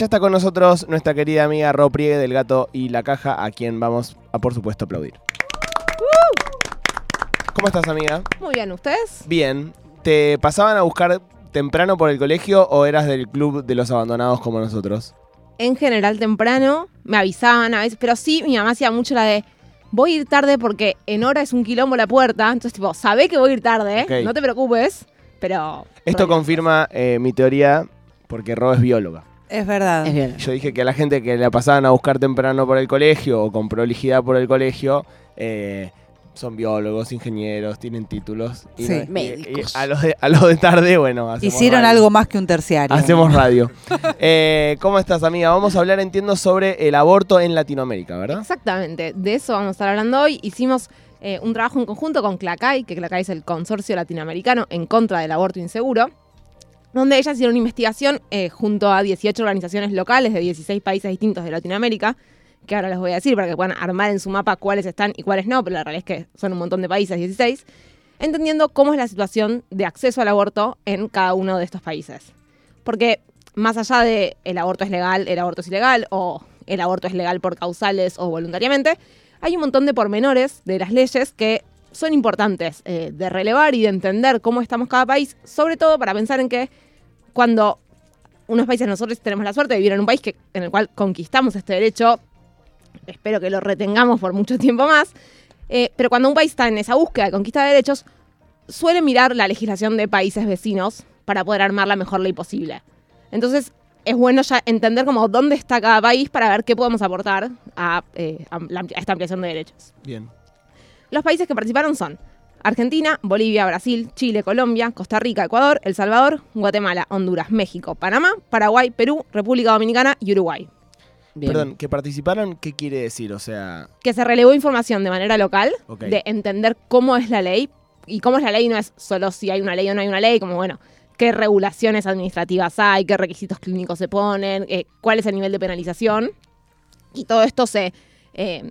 ya está con nosotros nuestra querida amiga Ro Priegue del Gato y la Caja, a quien vamos a, por supuesto, aplaudir. ¿Cómo estás, amiga? Muy bien, ¿ustedes? Bien. ¿Te pasaban a buscar temprano por el colegio o eras del club de los abandonados como nosotros? En general temprano, me avisaban a veces, pero sí, mi mamá hacía mucho la de, voy a ir tarde porque en hora es un quilombo la puerta, entonces tipo, sabé que voy a ir tarde, no te preocupes, pero... Esto confirma eh, mi teoría porque Ro es bióloga. Es verdad. Es bien. Yo dije que a la gente que la pasaban a buscar temprano por el colegio o con prolijidad por el colegio, eh, son biólogos, ingenieros, tienen títulos. Y, Sí. no- y- y Médicos. a, los de, a los de tarde, bueno, hacemos Hicieron radio. algo más que un terciario. Hacemos radio. Eh, ¿Cómo estás, amiga? Vamos a hablar, entiendo, sobre el aborto en Latinoamérica, ¿verdad? Exactamente, de eso vamos a estar hablando hoy. Hicimos eh, un trabajo en conjunto con CLACAI, que CLACAI es el consorcio latinoamericano en contra del aborto inseguro, donde ellas hicieron una investigación eh, junto a 18 organizaciones locales de 16 países distintos de Latinoamérica, que ahora les voy a decir para que puedan armar en su mapa cuáles están y cuáles no, pero la realidad es que son un montón de países, 16, entendiendo cómo es la situación de acceso al aborto en cada uno de estos países. Porque más allá de el aborto es legal, el aborto es ilegal, o el aborto es legal por causales o voluntariamente, hay un montón de pormenores de las leyes que son importantes eh, de relevar y de entender cómo estamos cada país, sobre todo para pensar en que cuando unos países nosotros tenemos la suerte de vivir en un país que, en el cual conquistamos este derecho, espero que lo retengamos por mucho tiempo más, eh, pero cuando un país está en esa búsqueda de conquista de derechos, suele mirar la legislación de países vecinos para poder armar la mejor ley posible. Entonces, es bueno ya entender como dónde está cada país para ver qué podemos aportar a, eh, la a esta ampliación de derechos. Bien. Los países que participaron son Argentina, Bolivia, Brasil, Chile, Colombia, Costa Rica, Ecuador, El Salvador, Guatemala, Honduras, México, Panamá, Paraguay, Perú, República Dominicana y Uruguay. Bien. Perdón, que participaron, ¿qué quiere decir? O sea, Que se relevó información de manera local, de entender cómo es la ley. Y cómo es la ley no es solo si hay una ley o no hay una ley, como bueno, qué regulaciones administrativas hay, qué requisitos clínicos se ponen, eh, cuál es el nivel de penalización. Y todo esto se, eh,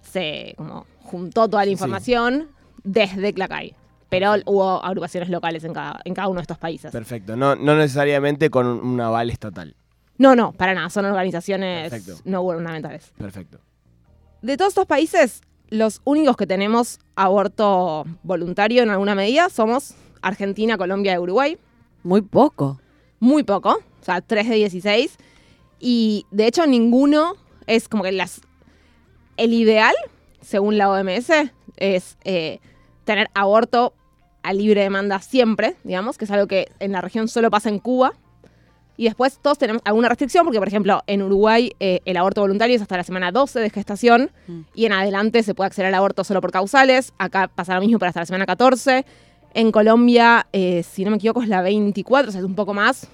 se como juntó toda la Sí. información desde Clacay. Pero hubo agrupaciones locales en cada, en cada uno de estos países. perfecto. No, no necesariamente con un, un aval estatal. No, no, para nada. Son organizaciones Perfecto. no gubernamentales. Perfecto. De todos estos países, los únicos que tenemos aborto voluntario en alguna medida somos Argentina, Colombia y Uruguay. Muy poco. Muy poco, o sea, 3 de 16. Y de hecho ninguno es como que las... El ideal, según la OMS, es eh, tener aborto a libre demanda siempre, digamos, que es algo que en la región solo pasa en Cuba. Y después todos tenemos alguna restricción, porque por ejemplo en Uruguay eh, el aborto voluntario es hasta la semana 12 de gestación Mm. y en adelante se puede acceder al aborto solo por causales. Acá pasa lo mismo, pero hasta la semana 14. En Colombia, eh, si no me equivoco, es la 24, o sea, es un poco más.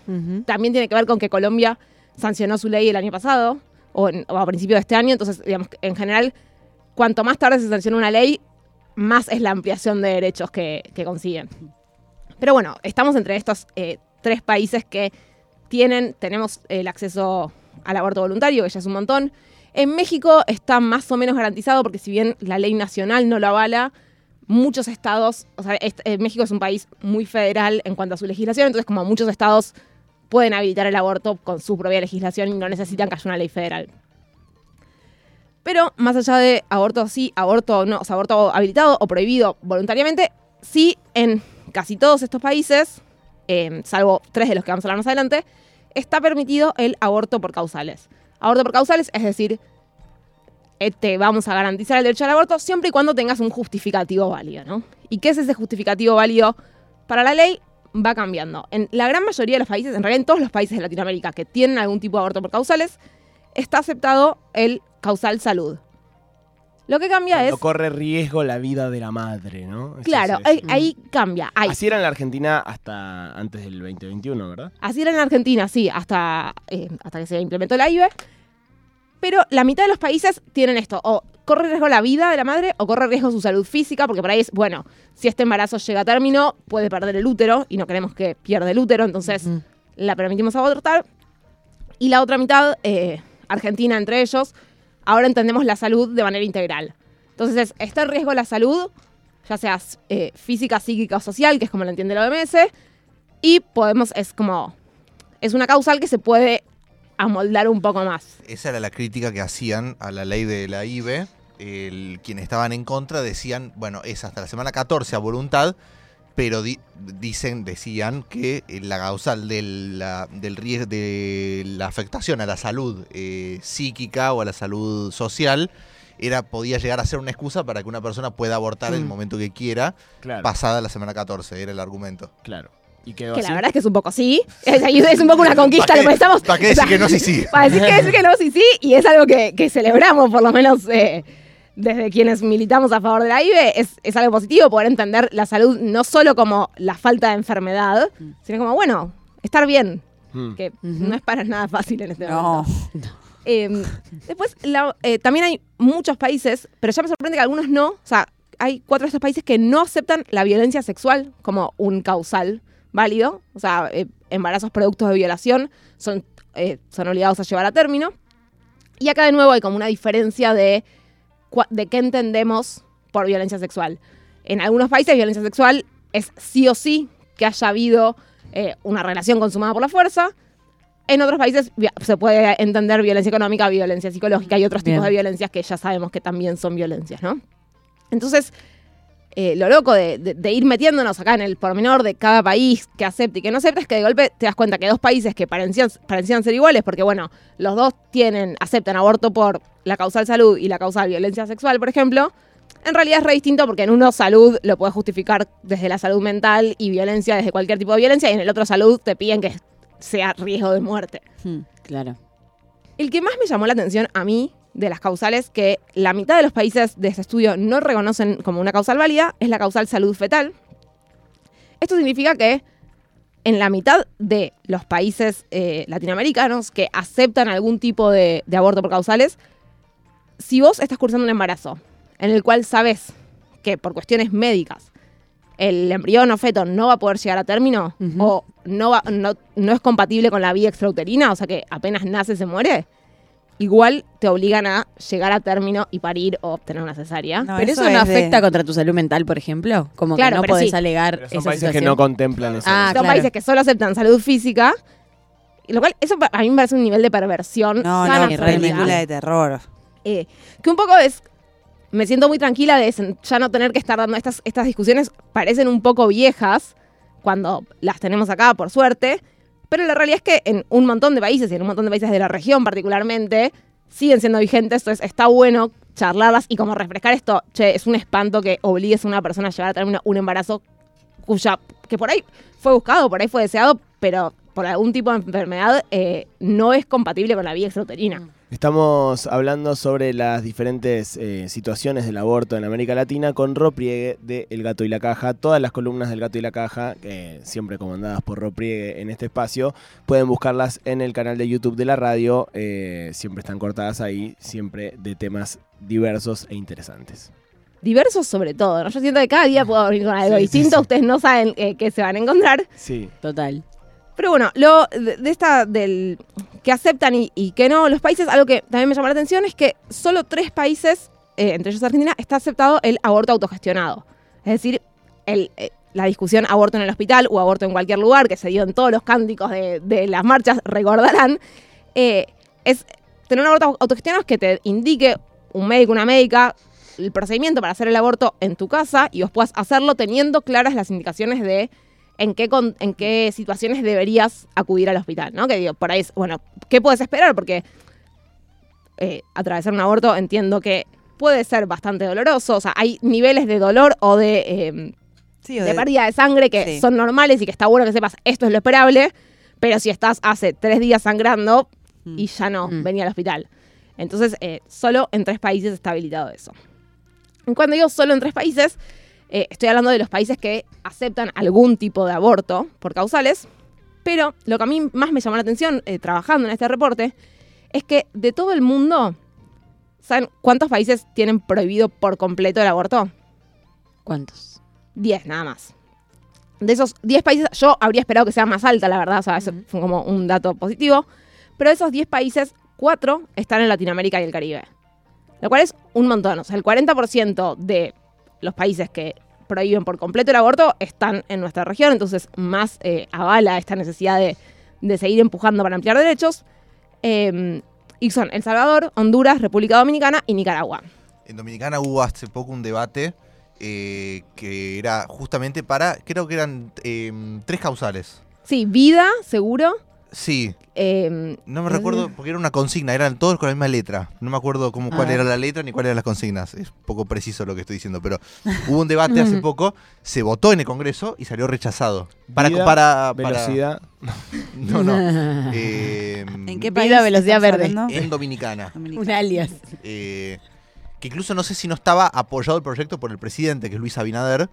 También tiene que ver con que Colombia sancionó su ley el año pasado, o, en- o a principios de este año. Entonces, digamos, en general, cuanto más tarde se sanciona una ley, más es la ampliación de derechos que, consiguen. Pero bueno, estamos entre estos eh, tres países que tienen, tenemos el acceso al aborto voluntario, que ya es un montón. En México está más o menos garantizado porque si bien la ley nacional no lo avala, muchos estados, o sea, eh, México es un país muy federal en cuanto a su legislación, entonces como muchos estados pueden habilitar el aborto con su propia legislación y no necesitan que haya una ley federal. Pero más allá de aborto sí, aborto no, o sea, aborto habilitado o prohibido voluntariamente, sí en casi todos estos países, eh, salvo tres de los que vamos a hablar más adelante, está permitido el aborto por causales. Aborto por causales, es decir, eh, te vamos a garantizar el derecho al aborto siempre y cuando tengas un justificativo válido, ¿no? ¿Y qué es ese justificativo válido para la ley? Va cambiando. En la gran mayoría de los países, en realidad en todos los países de Latinoamérica que tienen algún tipo de aborto por causales, está aceptado el causal salud. Lo que cambia Cuando es... corre riesgo la vida de la madre, ¿no? Eso Claro, es- ahí, ahí cambia. Hay. Así era en la Argentina hasta antes del 2021, ¿verdad? Así era en Argentina, sí, hasta, eh, hasta que se implementó la IBE. Pero la mitad de los países tienen esto, o corre riesgo la vida de la madre o corre riesgo su salud física, porque por ahí es, bueno, si este embarazo llega a término, puede perder el útero y no queremos que pierda el útero, entonces la permitimos abortar. Y la otra mitad, eh, Argentina entre ellos, ahora entendemos la salud de manera integral. Entonces es, está en riesgo la salud, ya sea eh, física, psíquica o social, que es como lo entiende la OMS, y podemos, es como, es una causal que se puede amoldar un poco más. Esa era la crítica que hacían a la ley de la IBE. El- quienes estaban en contra decían, bueno, es hasta la semana 14 a voluntad, pero di- dicen, decían que eh, la causal de la, del riesgo de la afectación a la salud eh, psíquica o a la salud social era podía llegar a ser una excusa para que una persona pueda abortar en el Mm. momento que quiera, Claro, pasada la semana 14, era el argumento. claro. Y quedó Que así. la verdad es que es un poco sí. Es, es un poco una conquista. ¿Para lo qué- pensamos. para qué decir que no, sí, sí? Para decir que, decir que no, sí, sí. Y es algo que, que celebramos, por lo menos eh, desde quienes militamos a favor de la IBE. Es, es algo positivo poder entender la salud no solo como la falta de enfermedad, Mm. sino como, bueno, estar bien. Mm. Que no es para nada fácil en este No. momento. Eh, después, la- eh, también hay muchos países, pero ya me sorprende que algunos no. O sea, hay cuatro de estos países que no aceptan la violencia sexual como un causal válido. O sea, eh, embarazos productos de violación son, eh, son obligados a llevar a término. Y acá de nuevo hay como una diferencia de, de qué entendemos por violencia sexual. En algunos países violencia sexual es sí o sí que haya habido eh, una relación consumada por la fuerza. En otros países se puede entender violencia económica, violencia psicológica y otros Bien. tipos de violencias que ya sabemos que también son violencias, ¿no? Entonces, eh, lo loco de, de- de ir metiéndonos acá en el pormenor de cada país que acepte y que no acepte es que de golpe te das cuenta que dos países que parecían, parecían ser iguales, porque bueno, los dos tienen, aceptan aborto por la causal salud y la causal violencia sexual, por ejemplo, en realidad es re distinto porque en uno salud lo puedes justificar desde la salud mental y violencia desde cualquier tipo de violencia y en el otro salud te piden que sea riesgo de muerte. Mm, Claro. El que más me llamó la atención a mí de las causales que la mitad de los países de este estudio no reconocen como una causal válida es la causal salud fetal. Esto significa que en la mitad de los países eh, latinoamericanos que aceptan algún tipo de, de aborto por causales, si vos estás cursando un embarazo en el cual sabes que por cuestiones médicas el embrión o feto no va a poder llegar a término o no, va- no, no es compatible con la vía extrauterina, o sea que apenas nace se muere, igual te obligan a llegar a término y parir o obtener una cesárea. No, pero eso, eso no es de- afecta contra tu salud mental, por ejemplo. Como Claro, que no pero podés sí. alegar Pero son esa países que no contemplan eso. Ah, Son claro. países que solo aceptan salud física, lo cual eso a mí me parece un nivel de perversión No, tan no, película de terror. Eh, que un poco es. Me siento muy tranquila de ya no tener que estar dando estas, estas discusiones. Parecen un poco viejas cuando las tenemos acá, por suerte. Pero la realidad es que en un montón de países, y en un montón de países de la región particularmente, siguen siendo vigentes. Entonces está bueno charlarlas y como refrescar esto. Che, es un espanto que obligues a una persona a llevar a término un embarazo cuya. que por ahí fue buscado, por ahí fue deseado, pero por algún tipo de enfermedad eh, no es compatible con la vía extrauterina. Estamos hablando sobre las diferentes eh, situaciones del aborto en América Latina con Ro Priegue de El Gato y la Caja. Todas las columnas del Gato y la Caja, eh, siempre comandadas por Ro Priegue en este espacio, pueden buscarlas en el canal de YouTube de la radio. eh, siempre están cortadas ahí, siempre de temas diversos e interesantes. diversos sobre todo, ¿no? Yo siento que cada día puedo venir con algo Sí, sí, distinto, sí. ustedes no saben eh, qué se van a encontrar. Sí. Total. Pero bueno, lo de, de esta del que aceptan y, que no, los países, algo que también me llama la atención es que solo tres países, eh, entre ellos Argentina, está aceptado el aborto autogestionado. Es decir, eh, la discusión aborto en el hospital o aborto en cualquier lugar, que se dio en todos los cánticos de, las marchas, recordarán, eh, es tener un aborto autogestionado es que te indique un médico, una médica, el procedimiento para hacer el aborto en tu casa y vos puedas hacerlo teniendo claras las indicaciones de en qué, con- en qué situaciones deberías acudir al hospital, ¿no? Que digo, por ahí es, bueno, ¿qué puedes esperar? Porque eh, atravesar un aborto entiendo que puede ser bastante doloroso, o sea, hay niveles de dolor o de, eh, Sí, o de de- pérdida de sangre que Sí. son normales y que está bueno que sepas, esto es lo esperable, pero si estás hace tres días sangrando Mm. y ya no, Mm. venía al hospital. Entonces, eh, solo en tres países está habilitado eso. Cuando digo solo en tres países, eh, estoy hablando de los países que aceptan algún tipo de aborto por causales, pero lo que a mí más me llamó la atención eh, trabajando en este reporte es que de todo el mundo, ¿saben cuántos países tienen prohibido por completo el aborto? ¿Cuántos? 10 nada más. De esos 10 países, yo habría esperado que sea más alta, la verdad, o sea, eso fue como un dato positivo. Pero de esos 10 países, 4 están en Latinoamérica y el Caribe. Lo cual es un montón. O sea, el 40% de los países que prohíben por completo el aborto están en nuestra región, entonces más eh, avala esta necesidad de, de seguir empujando para ampliar derechos. Eh, y son El Salvador, Honduras, República Dominicana y Nicaragua. En Dominicana hubo hace poco un debate eh, que era justamente para, creo que eran eh, tres causales. Sí, vida, seguro. Sí, Eh, no me recuerdo, porque era una consigna, eran todos con la misma letra. No me acuerdo cómo, cuál Ah. era la letra ni cuáles eran las consignas. Es poco preciso lo que estoy diciendo, pero hubo un debate hace poco, se votó en el Congreso y salió rechazado. Para, Vida, para, para- Velocidad. No, no. Eh, ¿En qué Vida, país? velocidad estamos verde. hablando? En Dominicana. Dominicana. Un alias. Eh, que incluso no sé si no estaba apoyado el proyecto por el presidente, que es Luis Abinader,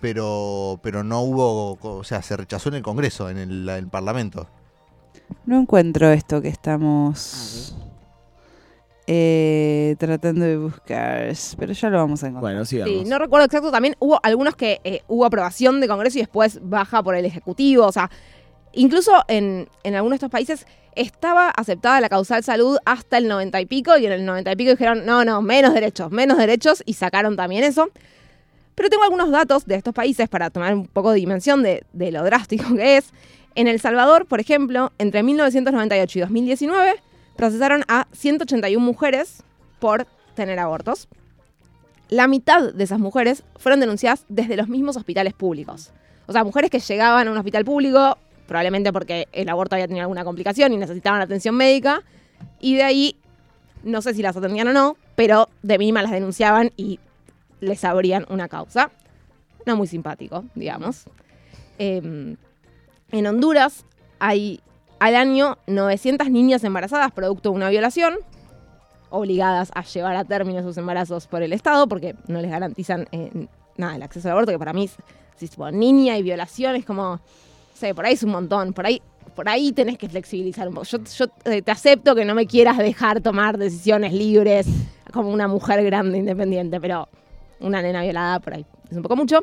pero, pero no hubo, o sea, se rechazó en el Congreso, en el, el Parlamento. No encuentro esto que estamos eh, tratando de buscar, pero ya lo vamos a encontrar. Bueno, sigamos. Sí, no recuerdo exacto. También hubo algunos que eh, hubo aprobación de Congreso y después baja por el Ejecutivo. O sea, incluso en, en algunos de estos países estaba aceptada la causal salud hasta el 90 y pico y en el 90 y pico dijeron, no, no, menos derechos, menos derechos y sacaron también eso. Pero tengo algunos datos de estos países para tomar un poco de dimensión de, de lo drástico que es. En El Salvador, por ejemplo, entre 1998 y 2019 procesaron a 181 mujeres por tener abortos. La mitad de esas mujeres fueron denunciadas desde los mismos hospitales públicos. O sea, mujeres que llegaban a un hospital público, probablemente porque el aborto había tenido alguna complicación y necesitaban atención médica, y de ahí, no sé si las atendían o no, pero de mínima las denunciaban y les abrían una causa. No muy simpático, digamos. Eh, en Honduras hay al año 900 niñas embarazadas producto de una violación, obligadas a llevar a término sus embarazos por el Estado, porque no les garantizan eh, nada el acceso al aborto, que para mí, si niña y violación, es como, no sé, por ahí es un montón, por ahí, por ahí tenés que flexibilizar un poco. Yo, yo, eh, te acepto que no me quieras dejar tomar decisiones libres como una mujer grande independiente, pero una nena violada por ahí es un poco mucho.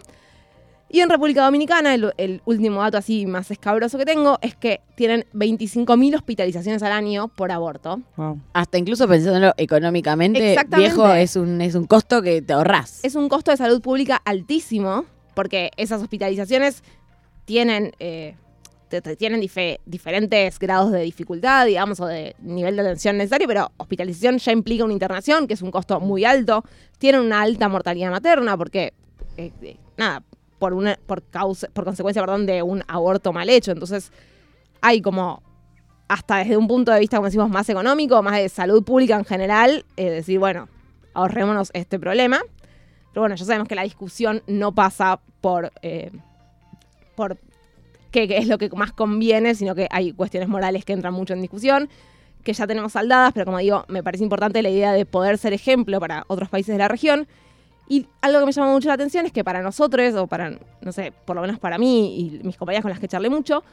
Y en República Dominicana, el, el último dato así más escabroso que tengo es que tienen 25.000 hospitalizaciones al año por aborto. Wow. Hasta incluso pensándolo económicamente, viejo, es un, es un costo que te ahorrás. Es un costo de salud pública altísimo, porque esas hospitalizaciones tienen, eh, tienen dife- diferentes grados de dificultad, digamos, o de nivel de atención necesario, pero hospitalización ya implica una internación, que es un costo muy alto. Tienen una alta mortalidad materna, porque, eh, eh, nada, por, una, por, causa, por consecuencia perdón, de un aborto mal hecho. Entonces, hay como, hasta desde un punto de vista, como decimos, más económico, más de salud pública en general, eh, decir, bueno, ahorrémonos este problema. Pero bueno, ya sabemos que la discusión no pasa por, eh, por qué, qué es lo que más conviene, sino que hay cuestiones morales que entran mucho en discusión, que ya tenemos saldadas, pero como digo, me parece importante la idea de poder ser ejemplo para otros países de la región. Y algo que me llama mucho la atención es que para nosotros, o para, no sé, por lo menos para mí y mis compañeras con las que charlé mucho,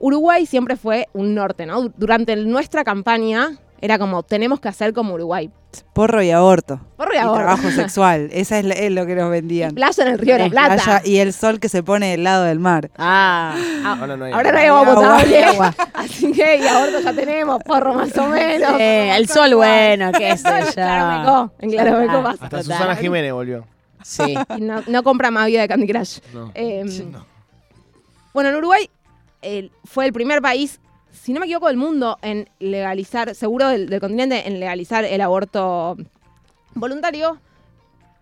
Uruguay siempre fue un norte, ¿no? Du- Durante nuestra campaña era como, tenemos que hacer como Uruguay. Porro y aborto. Porro y Y aborto. trabajo sexual. Esa es, lo que nos vendían. Playa en el Río de la Plata. playa y el sol que se pone del lado del mar. Ah, Ahora no hay Ahora no agua. hay agua Agua, potable. agua. Así que, y aborto ya tenemos, porro más o menos. el sol bueno, qué sé yo. Claro. En Claro, Meco pasa. Hasta. Susana Jiménez volvió. Sí. Y no, no compra más vida de Candy Crush. No. Eh, No. Bueno, en Uruguay fue el primer país, si no me equivoco, del mundo en legalizar, seguro del, del continente, en legalizar el aborto voluntario,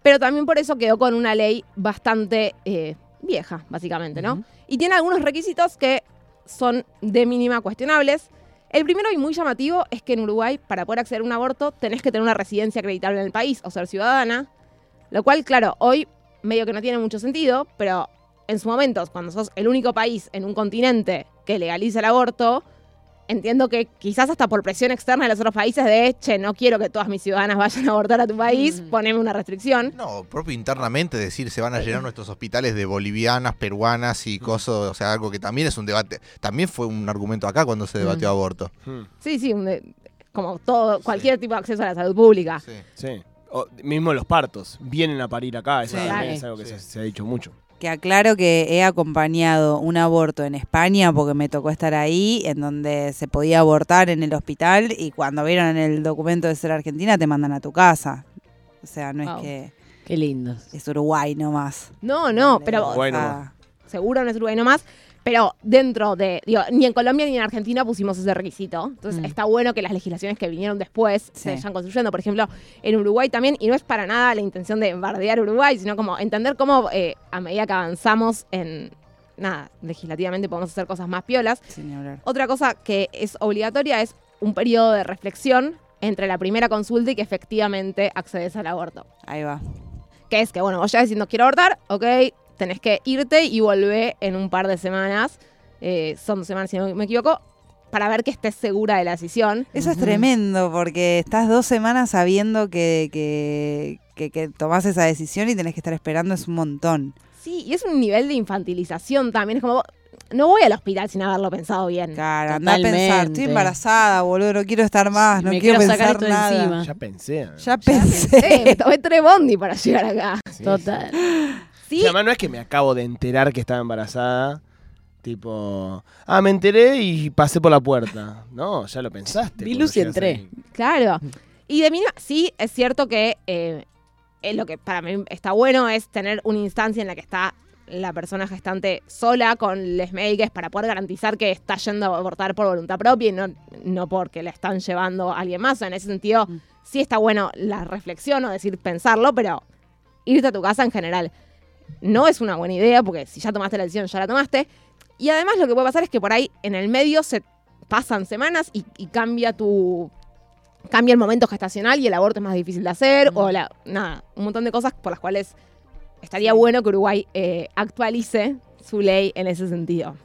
pero también por eso quedó con una ley bastante eh, vieja, básicamente, ¿no? Y tiene algunos requisitos que son de mínima cuestionables. El primero y muy llamativo es que en Uruguay, para poder acceder a un aborto, tenés que tener una residencia acreditable en el país o ser ciudadana. Lo cual, claro, hoy medio que no tiene mucho sentido, pero en su momento, cuando sos el único país en un continente que legaliza el aborto, entiendo que quizás hasta por presión externa de los otros países de, che, no quiero que todas mis ciudadanas vayan a abortar a tu país, Mm. poneme una restricción. No, propio internamente decir se van a llenar nuestros hospitales de bolivianas, peruanas y cosas, o sea, algo que también es un debate, también fue un argumento acá cuando se debatió Mm. aborto. Hmm, Sí, sí, como todo, cualquier tipo de acceso a la salud pública. Sí. Sí. O, mismo los partos. Vienen a parir acá. Eso Sí. es algo que Sí. se, se ha dicho mucho. Que aclaro que he acompañado un aborto en España porque me tocó estar ahí, en donde se podía abortar en el hospital y cuando vieron el documento de ser argentina te mandan a tu casa. O sea, no Wow. es que Qué lindos. es Uruguay nomás. No, no, pero Uruguay seguro no es Uruguay nomás. Pero dentro de, digo, ni en Colombia ni en Argentina pusimos ese requisito. Entonces Mm. está bueno que las legislaciones que vinieron después se vayan construyendo. Por ejemplo, en Uruguay también, y no es para nada la intención de bardear Uruguay, sino como entender cómo eh, a medida que avanzamos en, nada, legislativamente podemos hacer cosas más piolas. Sin hablar. Otra cosa que es obligatoria es un periodo de reflexión entre la primera consulta y que efectivamente accedes al aborto. Ahí va. Que es que, bueno, vos ya decís no quiero abortar, ok, tenés que irte y volver en un par de semanas, eh, son dos semanas si no me equivoco, para ver que estés segura de la decisión. Eso es tremendo porque estás dos semanas sabiendo que, que, que, que tomás esa decisión y tenés que estar esperando, es un montón. Sí, y es un nivel de infantilización también, es como, no voy al hospital sin haberlo pensado bien. Claro, anda a pensar, estoy embarazada, boludo, no quiero estar más, no Me quiero, quiero sacar pensar esto nada. encima. Ya pensé. Ya pensé. Me tomé tres bondi para llegar acá. Sí, Total. Sí, además no es que me acabo de enterar que estaba embarazada. Tipo, ah, me enteré y pasé por la puerta. No, ya lo pensaste. Vi luz y entré. Claro. Y de mínima, sí, es cierto que eh, es lo que para mí está bueno es tener una instancia en la que está la persona gestante sola con les médicos para poder garantizar que está yendo a abortar por voluntad propia y no, no porque la están llevando a alguien más. En ese sentido, Mm. sí está bueno la reflexión o decir pensarlo, pero irte a tu casa en general no es una buena idea porque si ya tomaste la decisión, ya la tomaste. Y además lo que puede pasar es que por ahí en el medio se pasan semanas y, y cambia tu cambia el momento gestacional y el aborto es más difícil de hacer o la nada un montón de cosas por las cuales estaría bueno que Uruguay eh, actualice su ley en ese sentido.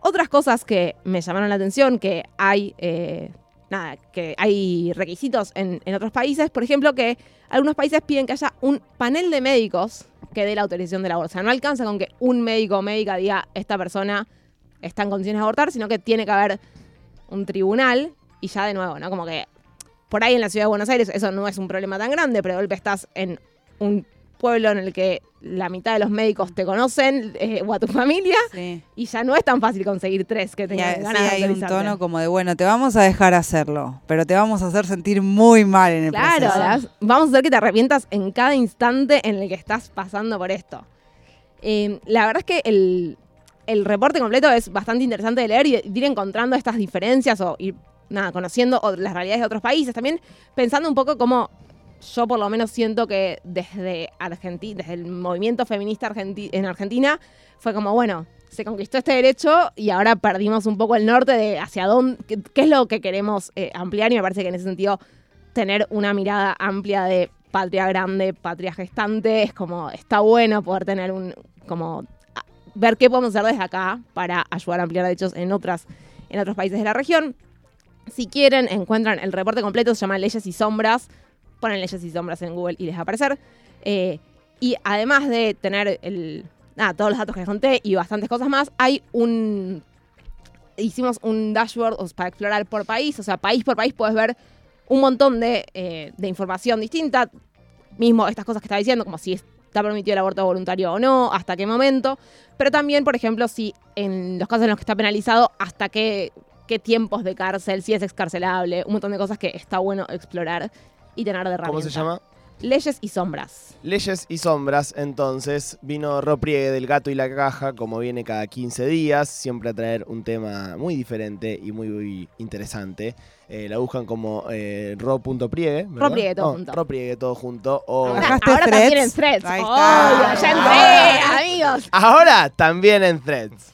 Otras cosas que me llamaron la atención que hay eh, nada que hay requisitos en, en otros países por ejemplo que algunos países piden que haya un panel de médicos que dé la autorización del aborto o sea no alcanza con que un médico o médica diga esta persona está en condiciones de abortar sino que tiene que haber un tribunal y ya de nuevo, ¿no? Como que por ahí en la ciudad de Buenos Aires eso no es un problema tan grande, pero de golpe estás en un pueblo en el que la mitad de los médicos te conocen eh, o a tu familia Sí. y ya no es tan fácil conseguir tres que tengan hay, sí, ganas de hay un tono como de, bueno, te vamos a dejar hacerlo, pero te vamos a hacer sentir muy mal en el Claro, proceso. las- vamos a hacer que te arrepientas en cada instante en el que estás pasando por esto. Eh, la verdad es que el, el reporte completo es bastante interesante de leer y de, de ir encontrando estas diferencias o ir nada, conociendo las realidades de otros países. También pensando un poco cómo yo por lo menos siento que desde Argentina, desde el movimiento feminista en Argentina, fue como, bueno, se conquistó este derecho y ahora perdimos un poco el norte de hacia dónde, qué, es lo que queremos eh, ampliar y me parece que en ese sentido tener una mirada amplia de patria grande, patria gestante, es como, está bueno poder tener un, como, ver qué podemos hacer desde acá para ayudar a ampliar derechos en otras, en otros países de la región. Si quieren, encuentran el reporte completo, se llama Leyes y Sombras, ponen Leyes y Sombras en Google y les va a aparecer. Eh, y además de tener el, todos los datos que les conté y bastantes cosas más, hay un hicimos un dashboard para explorar por país, o sea, país por país puedes ver un montón de, eh, de información distinta, mismo estas cosas que estaba diciendo, como si está permitido el aborto voluntario o no, hasta qué momento, pero también, por ejemplo, si en los casos en los que está penalizado, hasta qué, qué tiempos de cárcel, si es excarcelable, un montón de cosas que está bueno explorar y tener de herramienta. ¿Cómo se llama? Leyes y sombras. Leyes y sombras, entonces vino Ropriegue del gato y la caja, como viene cada 15 días, siempre a traer un tema muy diferente y muy, muy interesante. Eh, la buscan como eh, ro.priegue. Ropriegue, todo No, junto. Ropriegue todo junto. O... Ahora, también en threads. Ahí está. ya Ah. entré, amigos. Ahora también en threads.